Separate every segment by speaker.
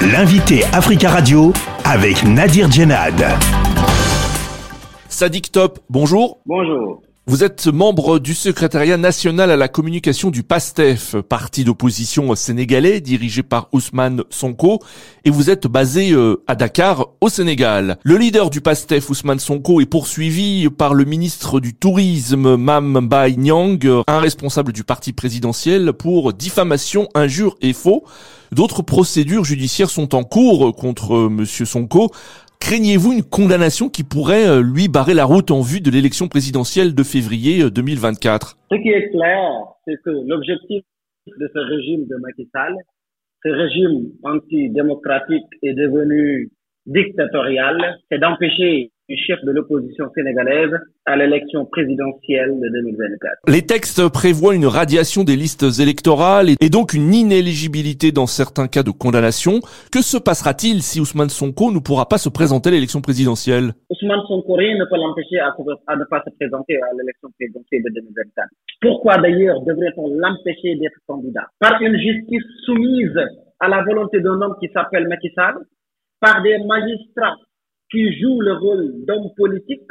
Speaker 1: L'invité Africa Radio avec Nadir Djenad.
Speaker 2: Sadik Top, bonjour.
Speaker 3: Bonjour.
Speaker 2: Vous êtes membre du secrétariat national à la communication du PASTEF, parti d'opposition sénégalais dirigé par Ousmane Sonko, et vous êtes basé euh, à Dakar, au Sénégal. Le leader du PASTEF, Ousmane Sonko, est poursuivi par le ministre du Tourisme, Mam Nyang, un responsable du parti présidentiel, pour diffamation, injure et faux. D'autres procédures judiciaires sont en cours contre euh, Monsieur Sonko. Craignez-vous une condamnation qui pourrait euh, lui barrer la route en vue de l'élection présidentielle de février 2024
Speaker 3: Ce qui est clair, c'est que l'objectif de ce régime de Macky Sall, ce régime antidémocratique est devenu dictatorial, c'est d'empêcher du chef de l'opposition sénégalaise à l'élection présidentielle de 2024.
Speaker 2: Les textes prévoient une radiation des listes électorales et donc une inéligibilité dans certains cas de condamnation. Que se passera-t-il si Ousmane Sonko ne pourra pas se présenter à l'élection présidentielle?
Speaker 3: Ousmane Sonko, rien ne peut l'empêcher à, ne pas se présenter à l'élection présidentielle de 2024. Pourquoi d'ailleurs devrait-on l'empêcher d'être candidat? Par une justice soumise à la volonté d'un homme qui s'appelle Macky Sall, par des magistrats qui jouent le rôle d'homme politique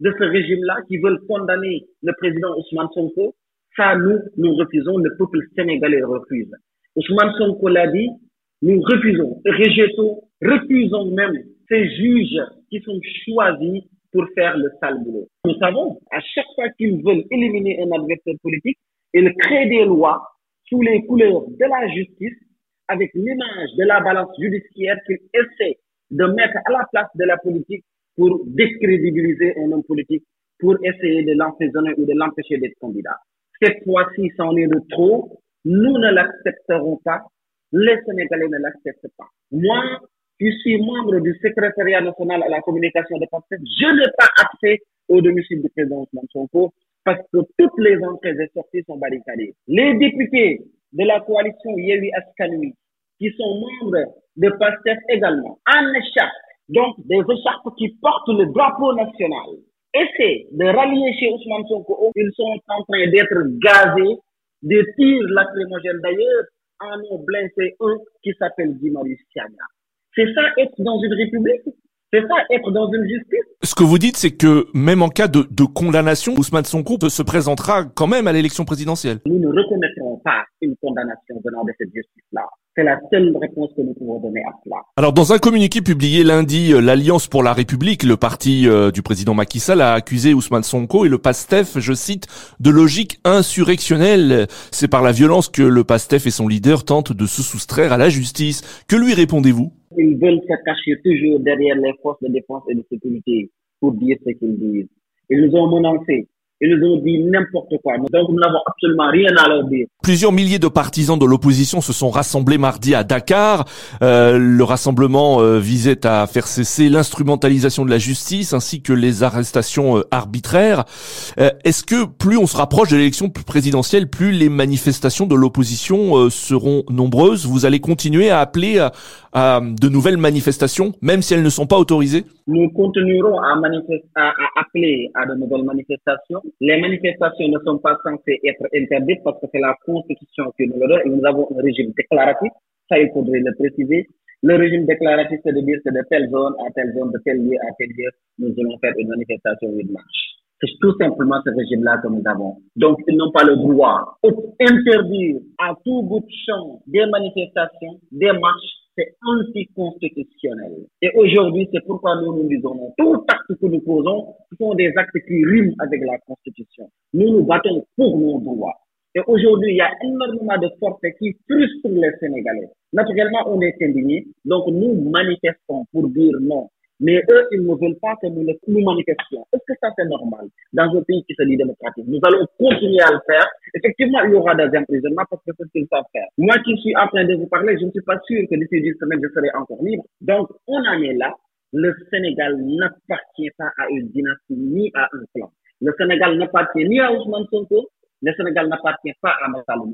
Speaker 3: de ce régime-là, qui veulent condamner le président Ousmane Sonko, ça, nous, nous refusons, le peuple sénégalais refuse. Ousmane Sonko l'a dit, nous refusons, rejetons, refusons même ces juges qui sont choisis pour faire le sale boulot. Nous savons, à chaque fois qu'ils veulent éliminer un adversaire politique, ils créent des lois sous les couleurs de la justice, avec l'image de la balance judiciaire qu'ils essaient de mettre à la place de la politique pour décrédibiliser un homme politique, pour essayer de l'emprisonner ou de l'empêcher d'être candidat. Cette fois-ci, c'en est de trop. Nous ne l'accepterons pas. Les Sénégalais ne l'acceptent pas. Moi, je suis membre du secrétariat national à la communication de parti. Je n'ai pas accès au domicile du président Ousmane Sonko parce que toutes les entrées et sorties sont barricadées. Les députés de la coalition Yewi Askanui qui sont membres de PASTEF également, en écharpe, donc des écharpes qui portent le drapeau national, essaient de rallier chez Ousmane Sonko. Ils sont en train d'être gazés de tirs lacrymogènes. D'ailleurs, en ont blessé un qui s'appelle Guimari C'est ça être dans une république? C'est ça, être dans une justice?
Speaker 2: Ce que vous dites, c'est que même en cas de, de condamnation, Ousmane Sonko se présentera quand même à l'élection présidentielle.
Speaker 3: Nous ne reconnaîtrons pas une condamnation venant de cette justice-là. C'est la seule réponse que nous pouvons donner à cela.
Speaker 2: Alors, dans un communiqué publié lundi, euh, l'Alliance pour la République, le parti euh, du président Macky Sall, a accusé Ousmane Sonko et le PASTEF, je cite, de logique insurrectionnelle. C'est par la violence que le PASTEF et son leader tentent de se soustraire à la justice. Que lui répondez-vous?
Speaker 3: Ils veulent se cacher toujours derrière les forces de défense et de sécurité pour dire ce qu'ils disent. Ils nous ont menacés. Ils nous ont dit n'importe quoi. Donc nous n'avons absolument rien à leur dire.
Speaker 2: Plusieurs milliers de partisans de l'opposition se sont rassemblés mardi à Dakar. Euh, le rassemblement euh, visait à faire cesser l'instrumentalisation de la justice ainsi que les arrestations euh, arbitraires. Euh, est-ce que plus on se rapproche de l'élection présidentielle, plus les manifestations de l'opposition euh, seront nombreuses? Vous allez continuer à appeler à, à, de nouvelles manifestations, même si elles ne sont pas autorisées?
Speaker 3: Nous continuerons à, à, à appeler à de nouvelles manifestations les manifestations ne sont pas censées être interdites parce que c'est la Constitution qui nous le donne et nous avons un régime déclaratif. Ça, il faudrait le préciser. Le régime déclaratif, c'est de dire que de telle zone à telle zone, de tel lieu à tel lieu, nous allons faire une manifestation ou une marche. C'est tout simplement ce régime-là que nous avons. Donc, ils n'ont pas le droit d'interdire à tout bout de champ des manifestations, des marches, c'est anticonstitutionnel. Et aujourd'hui, c'est pourquoi nous nous disons, tout acte que nous posons sont des actes qui riment avec la Constitution. Nous nous battons pour nos droits. Et aujourd'hui, il y a énormément de forces qui frustrent les Sénégalais. Naturellement, on est indignés, donc nous manifestons pour dire non mais eux, ils ne veulent pas que nous, nous manifestions. Est-ce que ça, c'est normal dans un pays qui se dit démocratique? Nous allons continuer à le faire. Effectivement, il y aura des emprisonnements parce que c'est ce qu'ils savent faire. Moi qui suis en train de vous parler, je ne suis pas sûr que d'ici 10 semaines, je serai encore libre. Donc, on en est là. Le Sénégal n'appartient pas à une dynastie ni à un clan. Le Sénégal n'appartient ni à Ousmane Sonko. Le Sénégal n'appartient pas à Massalo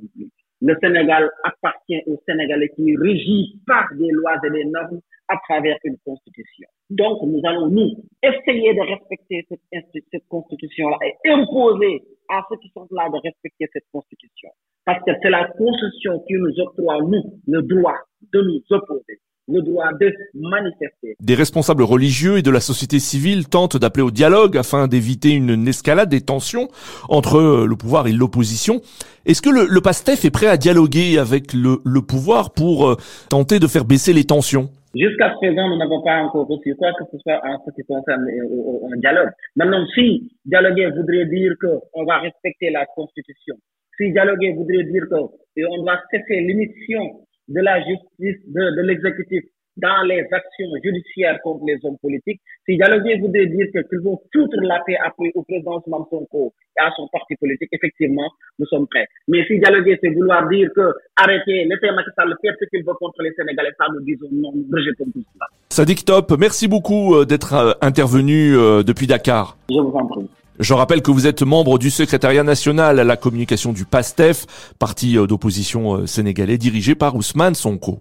Speaker 3: Le Sénégal appartient aux Sénégalais qui régit par des lois et des normes à travers une constitution. Donc, nous allons, nous, essayer de respecter cette, cette constitution-là et imposer à ceux qui sont là de respecter cette constitution. Parce que c'est la constitution qui nous octroie, nous, le droit de nous opposer. Le droit de manifester.
Speaker 2: Des responsables religieux et de la société civile tentent d'appeler au dialogue afin d'éviter une escalade des tensions entre le pouvoir et l'opposition. Est-ce que le, le, PASTEF est prêt à dialoguer avec le, le pouvoir pour euh, tenter de faire baisser les tensions?
Speaker 3: Jusqu'à présent, nous n'avons pas encore reçu quoi que ce soit en ce qui concerne euh, un dialogue. Maintenant, si dialoguer voudrait dire qu'on va respecter la Constitution, si dialoguer voudrait dire qu'on doit cesser l'émission de la justice, de, de l'exécutif dans les actions judiciaires contre les hommes politiques. Si dialoguer voudrait dire qu'ils vont foutre la paix après au président Mamsonko et à son parti politique, effectivement, nous sommes prêts. Mais si dialoguer, c'est vouloir dire que arrêtez, laissez Macky Sall faire ce qu'il veut contre les Sénégalais, ça nous disons non, nous rejetons tout cela.
Speaker 2: Sadik Top, merci beaucoup euh, d'être euh, intervenu euh, depuis Dakar.
Speaker 3: Je vous en prie.
Speaker 2: Je rappelle que vous êtes membre du secrétariat national à la communication du PASTEF, parti d'opposition sénégalais dirigé par Ousmane Sonko.